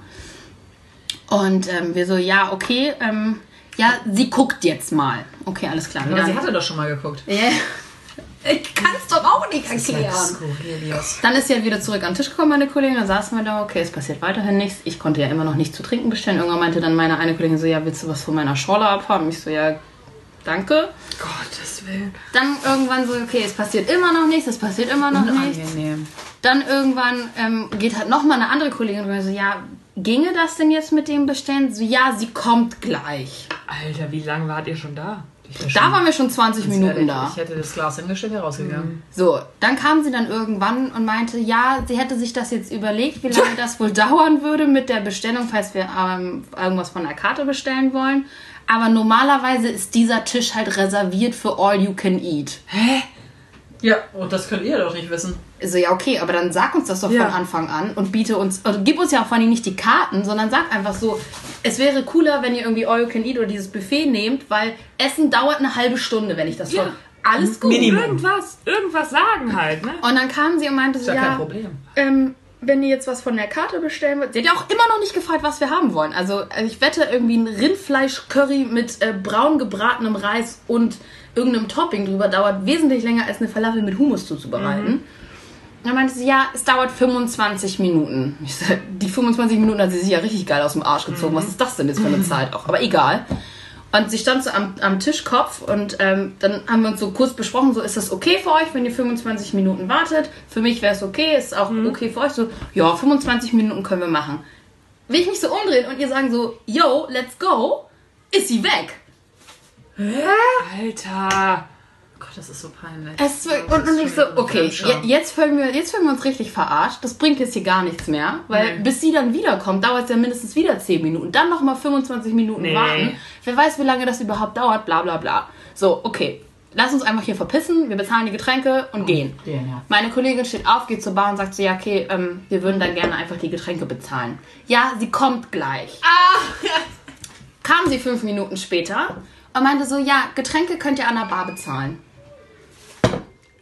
Und ähm, wir so, ja, okay, ähm, ja, sie guckt jetzt mal. Okay, alles klar. Aber sie hatte doch schon mal geguckt. Ja. Ich kann es doch auch nicht erklären. Dann ist sie halt wieder zurück an den Tisch gekommen, meine Kollegin. Dann saßen wir da, okay, es passiert weiterhin nichts. Ich konnte ja immer noch nichts zu trinken bestellen. Irgendwann meinte dann meine eine Kollegin so, ja, willst du was von meiner Schorle abhaben? Ich so, ja, danke. Gottes Willen. Dann irgendwann so, okay, es passiert immer noch nichts, es passiert immer noch nichts. Unangenehm. Dann irgendwann ähm, geht halt nochmal eine andere Kollegin und so, ja, ginge das denn jetzt mit dem Bestellen? So, ja, sie kommt gleich. Alter, wie lange wart ihr schon da? Da waren wir schon 20 Minuten da. Ich hätte das Glas hingestellt, wäre rausgegangen. So, dann kam sie dann irgendwann und meinte, ja, sie hätte sich das jetzt überlegt, wie lange das wohl dauern würde mit der Bestellung, falls wir ähm, irgendwas von der Karte bestellen wollen. Aber normalerweise ist dieser Tisch halt reserviert für All You Can Eat. Ja, und das könnt ihr doch nicht wissen. So, ja, okay, aber dann sag uns das doch Ja. von Anfang an und biete uns, also gib uns ja auch vor allem nicht die Karten, sondern sag einfach so, es wäre cooler, wenn ihr irgendwie All You Can Eat oder dieses Buffet nehmt, weil Essen dauert eine halbe Stunde, wenn ich das Ja. von alles gut. Minimum. Irgendwas, irgendwas sagen halt, ne? Und dann kam sie und meinte Ist so, ja kein Problem. ähm, wenn ihr jetzt was von der Karte bestellen wollt. Sie hat ja auch immer noch nicht gefragt, was wir haben wollen. Also, also ich wette, irgendwie ein Rindfleisch-Curry mit äh, braun gebratenem Reis und irgendeinem Topping drüber dauert wesentlich länger als eine Falafel mit Hummus zuzubereiten. Dann meinte sie, ja, es dauert 25 Minuten. Ich sag, die 25 Minuten hat sie sich ja richtig geil aus dem Arsch gezogen. Was ist das denn jetzt für eine Zeit auch? Aber egal. Und sie stand so am, am Tischkopf und ähm, dann haben wir uns so kurz besprochen, so ist das okay für euch, wenn ihr 25 Minuten wartet? Für mich wäre es okay, ist auch okay für euch. So, ja, 25 Minuten können wir machen. Will ich mich so umdrehen und ihr sagen so, yo, let's go, ist sie weg. Alter. Oh Gott, das ist so peinlich. Es ist, und, und ich so, okay, je- jetzt fühlen, wir, jetzt fühlen wir uns richtig verarscht. Das bringt jetzt hier gar nichts mehr. Weil Nee. bis sie dann wiederkommt, dauert es ja mindestens wieder 10 Minuten. Dann nochmal 25 Minuten Nee. warten. Wer weiß, wie lange das überhaupt dauert, bla bla bla. So, okay. Lass uns einfach hier verpissen, wir bezahlen die Getränke und gehen. gehen, ja. Meine Kollegin steht auf, geht zur Bar und sagt so, ja, okay, ähm, wir würden dann gerne einfach die Getränke bezahlen. Ja, sie kommt gleich. Kam sie fünf Minuten später und meinte so, ja, Getränke könnt ihr an der Bar bezahlen.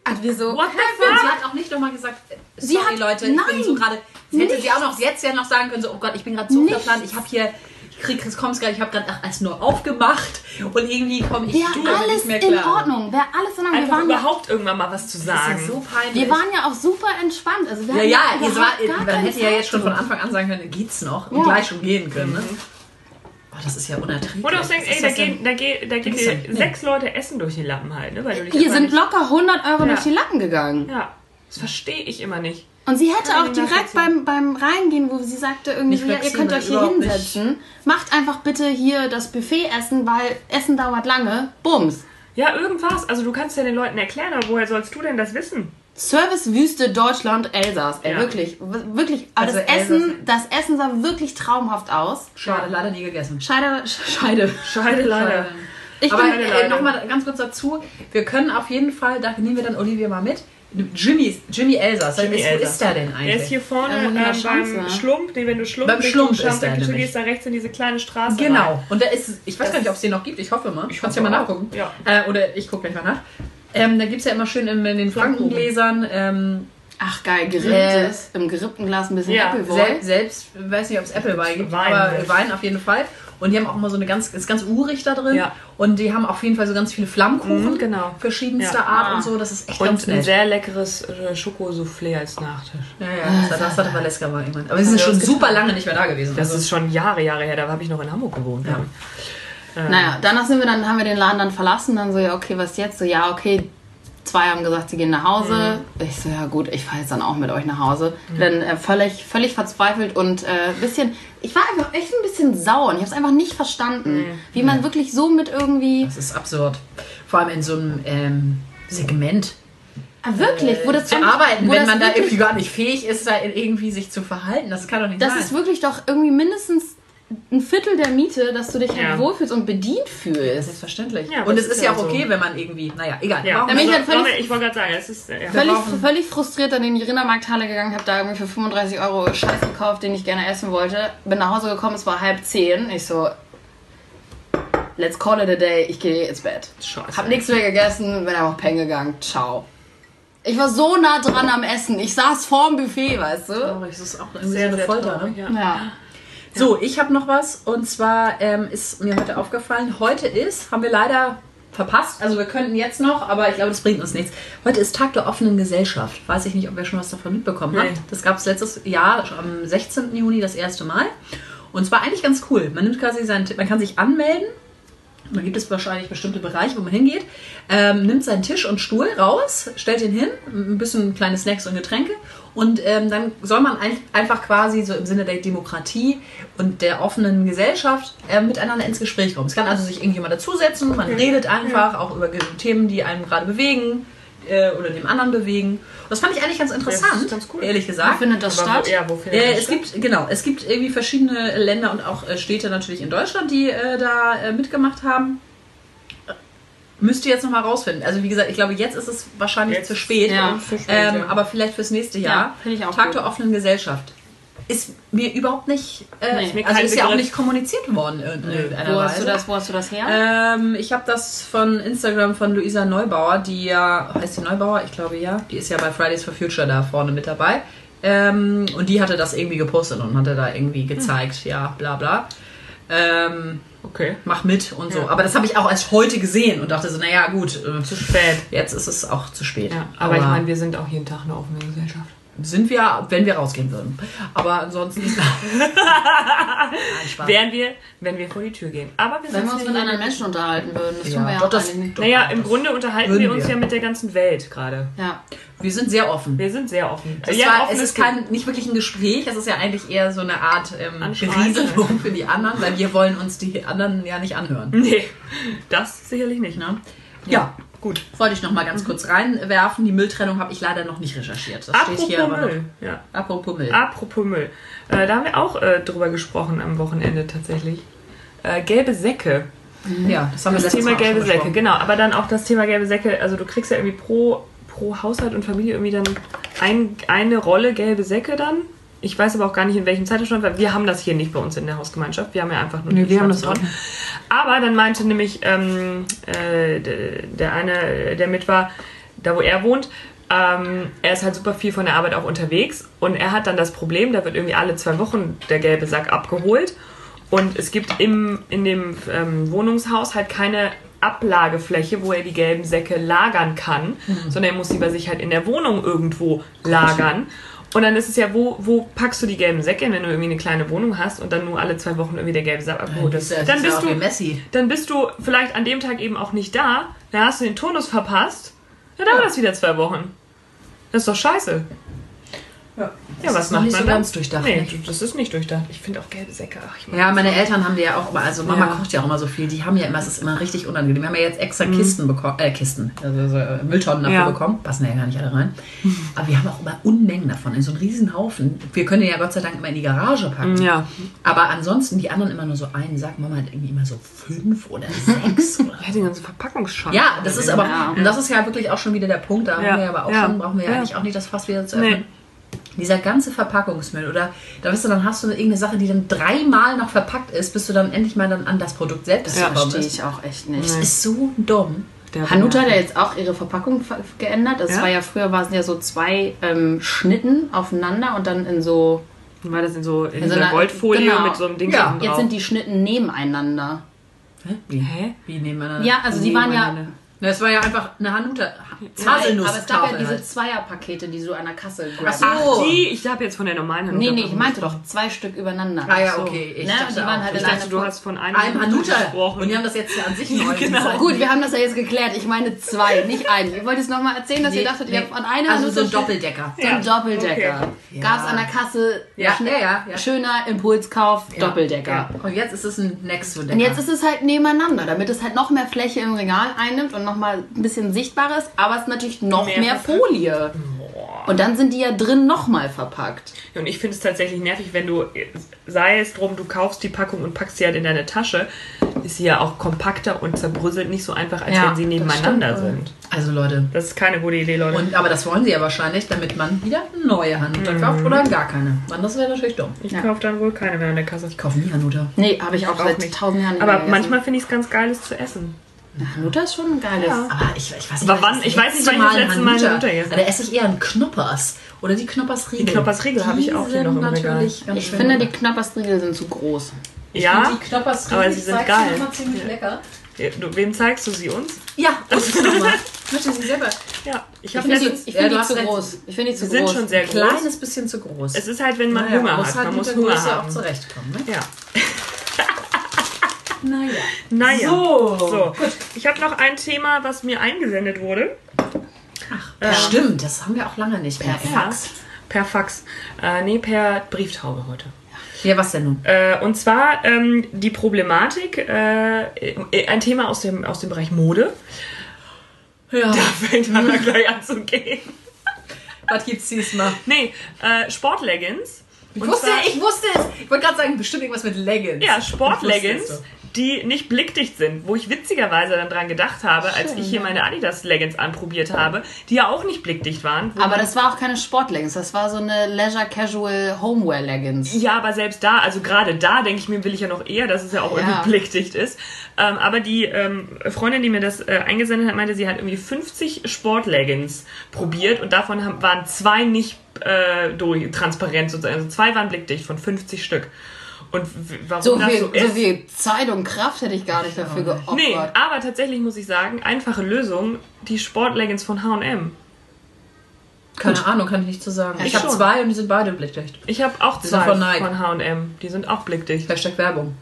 Und wir so, What the Und sie fuck? hat auch nicht nochmal gesagt, äh, Sie sorry hat- Leute, ich bin nein, so gerade. Sie hätte sie auch noch jetzt ja noch sagen können, so, oh Gott, ich bin gerade so Nichts. verplant, ich habe hier, ich krieg, es kommt's gerade, ich habe gerade alles nur aufgemacht und irgendwie komme ich Wäre alles nicht mehr in. Ordnung, wäre alles in Ordnung. Wir Einfach waren, ja, überhaupt irgendwann mal was zu Das sagen. ist so peinlich. wir waren ja auch super entspannt. Also wir ja, ja, überhaupt ihr war, man hätte ja jetzt schon von. Anfang an sagen können, geht's noch und Ja. gleich schon gehen können. Ne? Boah, das ist ja unerträglich. Oder auch denkst, ey, da gehen, da gehen, da gehen dir sechs Leute essen durch die Lappen halt, ne? Weil du Hier sind nicht- locker 100 Euro Ja. durch die Lappen gegangen. Ja, das verstehe ich immer nicht. Und sie hätte auch direkt beim, beim Reingehen, wo sie sagte, irgendwie, ja, ihr könnt euch hier überhaupt nicht. hinsetzen, macht einfach bitte hier das Buffet essen, weil Essen dauert lange. Bums. Ja, irgendwas. Also du kannst ja den Leuten erklären, aber woher sollst du denn das wissen? Servicewüste Deutschland, Elsass. Ey, Ja. wirklich. Wirklich. Aber Also das, Essen, das Essen sah wirklich traumhaft aus. Schade, leider nie gegessen. Scheide, Scheide. Scheide leider. Ich Aber äh, nochmal ganz kurz dazu, wir können auf jeden Fall, da nehmen wir dann Olivia mal mit, Jimmy, Jimmy Elsass, Jimmy ist, wo Elsass. ist der denn eigentlich? Er ist hier vorne Ähm, der ähm, Schanze. beim Schlump, nee, wenn du Schlump Beim Schlump ist Schanze er gehst, du gehst da rechts in diese kleine Straße rein. Genau. Und der ist, ich weiß gar nicht, ob es den noch gibt, ich hoffe mal. Ich kannst ja mal nachgucken. ja. Äh, oder ich gucke gleich mal nach. Ähm, da gibt es ja immer schön in, in den Flankengläsern ähm, ach geil, geripptes. Im gerippten Glas ein bisschen Ja, Appleboy. sel selbst, weiß nicht, ob es Appleboy gibt, Wein aber halt. Wein auf jeden Fall. Und die haben auch immer so eine ganz, ist ganz urig da drin. Ja. Und die haben auf jeden Fall so ganz viele Flammkuchen Mhm, genau. verschiedenster Ja. Art Ah. und so. Das ist echt ganz Und ein nett. sehr leckeres äh, Schokosoufflé als Nachtisch. Ja, ja, das, das hatte Valeska mal irgendwann. Aber sie sind schon super lange nicht mehr da gewesen. Das also. ist schon Jahre, Jahre her. Da habe ich noch in Hamburg gewohnt. Ja. Ähm, Naja, danach sind wir dann, haben wir den Laden dann verlassen, dann so, ja, okay, was jetzt? So, ja, okay. Zwei haben gesagt, sie gehen nach Hause. Ich so, ja gut, ich fahre jetzt dann auch mit euch nach Hause. Dann äh, völlig, völlig verzweifelt und äh, bisschen, ich war einfach echt ein bisschen sauer und ich habe es einfach nicht verstanden, wie man wirklich so mit irgendwie, Das ist absurd. Vor allem in so einem ähm, Segment ah, wirklich, wo das zu einfach- arbeiten, wenn das man da irgendwie gar nicht fähig ist, da irgendwie sich zu verhalten. Das kann doch nicht Das sein. ist wirklich doch irgendwie mindestens ein Viertel der Miete, dass du dich halt Ja. wohlfühlst und bedient fühlst. Selbstverständlich. Ja, und es ist ist ja auch so. okay, wenn man irgendwie, naja, egal. Ja, Warum- bin ich also, halt völlig- ich wollte gerade sagen, es ist ja. Völlig, völlig frustriert dann in die Rindermarkthalle gegangen, habe da irgendwie für 35 Euro Scheiß gekauft, den ich gerne essen wollte. Bin nach Hause gekommen, es war halb zehn. Ich so, let's call it a day, ich gehe ins Bett. Scheiße. Hab nichts mehr gegessen, bin einfach pennen gegangen. Ciao. Ich war so nah dran am Essen. Ich saß vorm Buffet, weißt du? Traurig, das ist auch irgendwie sehr, so eine sehr Folter. traurig, Ne? ja. Ja. So, ich habe noch was und zwar ähm, ist mir heute aufgefallen, heute ist, haben wir leider verpasst, also wir könnten jetzt noch, aber ich glaube, das bringt uns nichts. Heute ist Tag der offenen Gesellschaft. Weiß ich nicht, ob ihr schon was davon mitbekommen Nee. habt. Das gab es letztes Jahr am 16. Juni das erste Mal. Und zwar eigentlich ganz cool. Man nimmt quasi seinen, man kann sich anmelden. Da gibt es wahrscheinlich bestimmte Bereiche, wo man hingeht, ähm, nimmt seinen Tisch und Stuhl raus, stellt ihn hin, ein bisschen kleine Snacks und Getränke. Und ähm, dann soll man ein, einfach quasi so im Sinne der Demokratie und der offenen Gesellschaft äh, miteinander ins Gespräch kommen. Es kann also sich irgendjemand dazusetzen, man redet einfach auch über Themen, die einen gerade bewegen äh, oder dem anderen bewegen. Das fand ich eigentlich ganz interessant, ganz cool. ehrlich Wo gesagt. findet das Aber statt? Wo, ja, wo findet Äh, das es statt? gibt, genau, es gibt irgendwie verschiedene Länder und auch äh, Städte natürlich in Deutschland, die äh, da äh, mitgemacht haben. Müsst ihr jetzt nochmal rausfinden. Also wie gesagt, ich glaube, jetzt ist es wahrscheinlich Jetzt zu spät. ja, zu spät, ähm, ja. Aber vielleicht fürs nächste Jahr. Ja, ich auch Tag gut. der offenen Gesellschaft. Ist mir überhaupt nicht, äh, Nee, also ist ja auch Begriff. nicht kommuniziert worden in irgendeiner Wo hast, du das, wo hast du das her? Ähm, ich habe das von Instagram von Luisa Neubauer, die ja, heißt die Neubauer? Ich glaube ja. Die ist ja bei Fridays for Future da vorne mit dabei. Ähm, und die hatte das irgendwie gepostet und hatte da irgendwie gezeigt, ja, bla bla. Ähm, Okay. mach mit und so. Ja. Aber das habe ich auch erst heute gesehen und dachte so, naja, gut, äh, Zu spät. jetzt ist es auch zu spät. Ja, aber, ich meine, wir sind auch jeden Tag eine offene Gesellschaft. Sind wir, wenn wir rausgehen würden. Aber ansonsten. Nein. Wären wir, wenn wir vor die Tür gehen. Aber wir Wenn wir uns mit anderen Menschen unterhalten würden. Das Ja, tun wir ja das- nicht. Naja, im Grunde unterhalten wir uns wir. ja mit der ganzen Welt gerade. Ja. Wir sind sehr offen. Wir sind sehr offen. Es, Ja, war, es ist kein, nicht wirklich ein Gespräch, es ist ja eigentlich eher so eine Art ähm. Berieselung für die anderen, weil wir wollen uns die anderen ja nicht anhören. Nee, das sicherlich nicht. Ne? Ja, Gut. wollte ich noch mal ganz kurz reinwerfen. Die Mülltrennung habe ich leider noch nicht recherchiert. Das steht hier Apropos aber noch. Müll. Ja. Apropos Müll. Apropos Müll. Äh, da haben wir auch äh, drüber gesprochen am Wochenende tatsächlich. Äh, gelbe Säcke. Ja, das haben wir Das letztes Thema Mal gelbe Säcke, genau. Aber dann auch das Thema gelbe Säcke. Also du kriegst ja irgendwie pro, pro Haushalt und Familie irgendwie dann ein, eine Rolle gelbe Säcke dann. Ich weiß aber auch gar nicht, in welchem Zeitraum, weil wir haben das hier nicht bei uns in der Hausgemeinschaft. Wir haben ja einfach nur Nee, die wir haben das Schwarzbraun. Aber dann meinte nämlich ähm, äh, der eine, der mit war, da wo er wohnt, ähm, er ist halt super viel von der Arbeit auch unterwegs und er hat dann das Problem, da wird irgendwie alle zwei Wochen der gelbe Sack abgeholt und es gibt im, in dem ähm, Wohnungshaus halt keine Ablagefläche, wo er die gelben Säcke lagern kann, sondern er muss sie bei sich halt in der Wohnung irgendwo lagern. Und dann ist es ja, wo, wo packst du die gelben Säcke, wenn du irgendwie eine kleine Wohnung hast und dann nur alle zwei Wochen irgendwie der gelbe Sack abgeholt Das ist. ja- Dann bist ja du, dann bist du vielleicht an dem Tag eben auch nicht da, dann hast du den Turnus verpasst, dann dauert das wieder zwei Wochen. Das ist doch scheiße. Ja, Ja, was macht nicht man so dann? ganz durchdacht. Nee, ne? das ist nicht durchdacht. Ich finde auch gelbe Säcke. Ach, ich mag Ja, meine so. Eltern haben die ja auch immer, also Mama Ja. kocht ja auch immer so viel, die haben ja immer, es ist immer richtig unangenehm. Wir haben ja jetzt extra Kisten bekommen, äh, Kisten, also so äh, Mülltonnen dafür Ja. bekommen, passen ja gar nicht alle rein. Aber wir haben auch immer Unmengen davon, in so einen riesen Haufen. Wir können den ja Gott sei Dank immer in die Garage packen. Ja. Aber ansonsten, die anderen immer nur so einen Sack, Mama hat irgendwie immer so fünf oder sechs oder Ja, den ganzen Verpackungsschrank. ja, das ist aber, Ja. und das ist ja wirklich auch schon wieder der Punkt, da Ja. haben wir aber auch Ja. schon, brauchen wir ja, Ja. eigentlich auch nicht das Fass wieder zu Nee. Dieser ganze Verpackungsmüll, oder da weißt du, dann hast du irgendeine Sache, die dann dreimal noch verpackt ist, bis du dann endlich mal dann an das Produkt selbst Das gekommen verstehe ich auch echt nicht. Das ist so dumm. Der Hanuta hat ja jetzt auch ihre Verpackung ver- geändert. Das Ja? war ja früher waren es ja so zwei ähm, Schnitten aufeinander und dann in so. War das in so in In so einer- Goldfolie genau. mit so einem Ding Ja, Jetzt sind die Schnitten nebeneinander. Hä? Wie? Hä? Wie nebeneinander? Ja, also die waren ja. Das war ja einfach eine Hanuta. Nein, aber es gab ja Haselnusstafel diese halt. Zweierpakete, die so an der Kasse Ach graben. so. Ach, die? Ich habe jetzt von der normalen Hanuta Nee, nee, ich meinte doch zwei Stück übereinander. Ah ja, okay. Ich ne? dachte Die waren auch. halt Ich dachte, du hast von einem, Ein Hanuta. gesprochen. Und die haben das jetzt ja an sich neu. Genau. Gut, wir haben das ja jetzt geklärt. Ich meine zwei, nicht einen. Ihr wollt es nochmal erzählen, dass ihr dachtet, ihr habt an einer Also so ein Hanuta- Doppeldecker. So ein Ja. Doppeldecker. Okay. Gab es an der Kasse Ja, schn- ja, ja, schöner Impulskauf, Doppeldecker. Ja. Und jetzt ist es ein Next-Decker. Und jetzt ist es halt nebeneinander, damit es halt noch mehr Fläche im Regal einnimmt und noch mal ein bisschen sichtbarer ist, aber es ist natürlich noch Mehr mehr. Folie. Und dann sind die ja drin noch mal verpackt. Und ich finde es tatsächlich nervig, wenn du, sei es drum, du kaufst die Packung und packst sie halt in deine Tasche, ist sie ja auch kompakter und zerbröselt nicht so einfach, als Ja, wenn sie nebeneinander sind. Also Leute. Das ist keine gute Idee, Leute. Und, aber das wollen sie ja wahrscheinlich, damit man wieder neue Hanuta kauft oder gar keine. Das wäre natürlich dumm. ich Ja. kaufe dann wohl keine mehr in der Kasse. Ich kaufe nie Hanuta. Nee, habe ich auch auch seit nicht. tausend Jahren nicht Aber manchmal finde ich es ganz geil, es zu essen. Hanuta ist schon ein geiles. Ja. Aber ich, ich weiß nicht, Aber wann- ich weiß nicht, wann ich das letzte Mal Hanuta gegessen Da esse ich eher einen Knoppers. Oder die Knoppersriegel. Die Knoppersriegel habe ich auch hier noch im Regal. Ich schön finde, die lecker. Knapperstriegel sind zu groß. Ja, Die Knoppersriegel, aber sie ich sind geil. mal ziemlich lecker. du, wem zeigst du sie uns? Ja, das nochmal. Ich möchte sie selber. Ja, ich Ich habe finde die, ich Ja, find du die zu groß. Ich finde die zu Sie sind groß. schon sehr Ein groß. kleines bisschen zu groß. Es ist halt, wenn man Naja, Hunger muss hat. halt Man mit muss der Hunger Größe auch haben. zurechtkommen. Ne? Ja. Naja. Naja. So. So, ich habe noch ein Thema, was mir eingesendet wurde. Ja. Stimmt, das haben wir auch lange nicht. Per Fax. Per Fax. Äh, nee, per Brieftaube heute. Ja, was denn nun? Äh, und zwar ähm, die Problematik, äh, ein Thema aus dem, aus dem Bereich Mode. Ja. Fängt an, gleich an zu gehen. Was gibt's diesmal? Nee, äh, Sportleggings. Ich wusste, zwar- ich wusste es. Ich wollte gerade sagen, bestimmt irgendwas mit Leggings. Ja, Sportleggings. Die nicht blickdicht sind, wo ich witzigerweise dann dran gedacht habe, als ich hier meine Adidas Leggings anprobiert habe, die ja auch nicht blickdicht waren. Aber das war auch keine Sportleggings, das war so eine Leisure Casual Homeware Leggings. Ja, aber selbst da, also gerade da denke ich mir, will ich ja noch eher, dass es ja auch Ja. irgendwie blickdicht ist. Ähm, aber die ähm, Freundin, die mir das äh, eingesendet hat, meinte, sie hat irgendwie 50 Sportleggings probiert und davon haben, waren zwei nicht äh, durch, transparent sozusagen. Also zwei waren blickdicht von 50 Stück. Und warum So das viel, so so viel Zeit und Kraft hätte ich gar nicht dafür geopfert. Nee, aber tatsächlich muss ich sagen, einfache Lösung, die Sportleggings von H&M. Keine Ahnung, kann ich nicht zu sagen. Ich Ich habe zwei und die sind beide blickdicht. Ich habe auch zwei von von. H&M. Die sind auch blickdicht. Hashtag Werbung.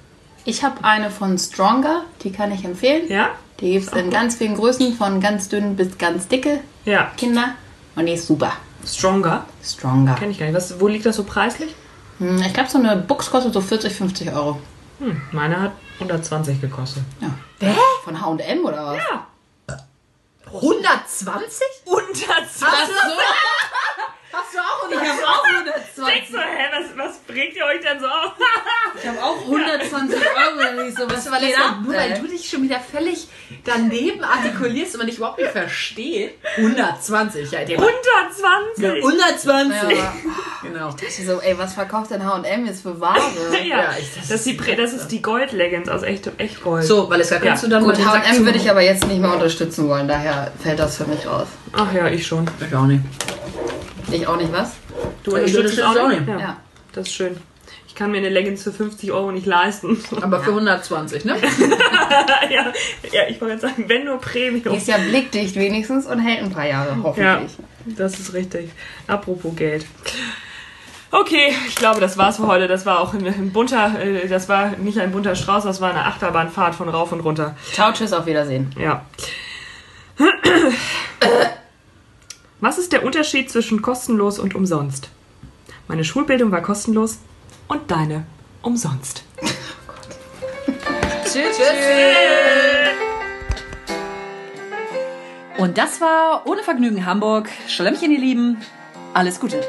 Ich habe eine von Stronger, die kann ich empfehlen. Ja? Die gibt es in ganz vielen Größen, von ganz dünn bis ganz dicke Ja. Kinder. Und die ist super. Stronger. Stronger. Kenne ich gar nicht. Was, wo liegt das so preislich? Hm, Ich glaube, so eine Box kostet so 40, 50 Euro. Hm, meine hat 120 gekostet. Ja. Von H&M oder was? Ja. 120? Unter 20. Hast du auch Ich habe auch 120. So, hä, was, was bringt ihr euch denn so auf? Ich habe auch 120 Euro. Ich so, was Weil geht das ab, nur weil ey? du dich schon wieder völlig daneben artikulierst und man dich überhaupt nicht versteht. 120, ja. Die 120. 120. Ja, aber Genau. ich so, ey, was verkauft denn H&M jetzt für Ware? Ja, Ja, ich- das, ist die, Prä- das ist die Gold-Leggings aus echt, echt Gold. So, Valeska, kannst Ja. du dann Gut, H&M würde ich aber jetzt nicht mehr unterstützen wollen, daher fällt das für mich raus. Ach ja, ich schon. Ich auch nicht. Ich auch nicht, was? Du Ich unterstützt es auch nicht? nicht. Ja. Ja. Das ist schön. Ich kann mir eine Leggings für 50 Euro nicht leisten. Aber für 120, ne? ja, ja, ich wollte jetzt sagen, wenn nur Premium. Die ist ja blickdicht wenigstens und hält ein paar Jahre, Ja, hoffentlich. das ist richtig. Apropos Geld. Okay, ich glaube, das war's für heute. Das war auch ein, ein bunter, äh, das war nicht ein bunter Strauß, das war eine Achterbahnfahrt von rauf und runter. Ciao, tschüss, auf Wiedersehen. Ja. Was ist der Unterschied zwischen kostenlos und umsonst? Meine Schulbildung war kostenlos und deine umsonst. Tschüss. Und das war Ohne Vergnügen Hamburg. Schlemmchen, ihr Lieben. Alles Gute.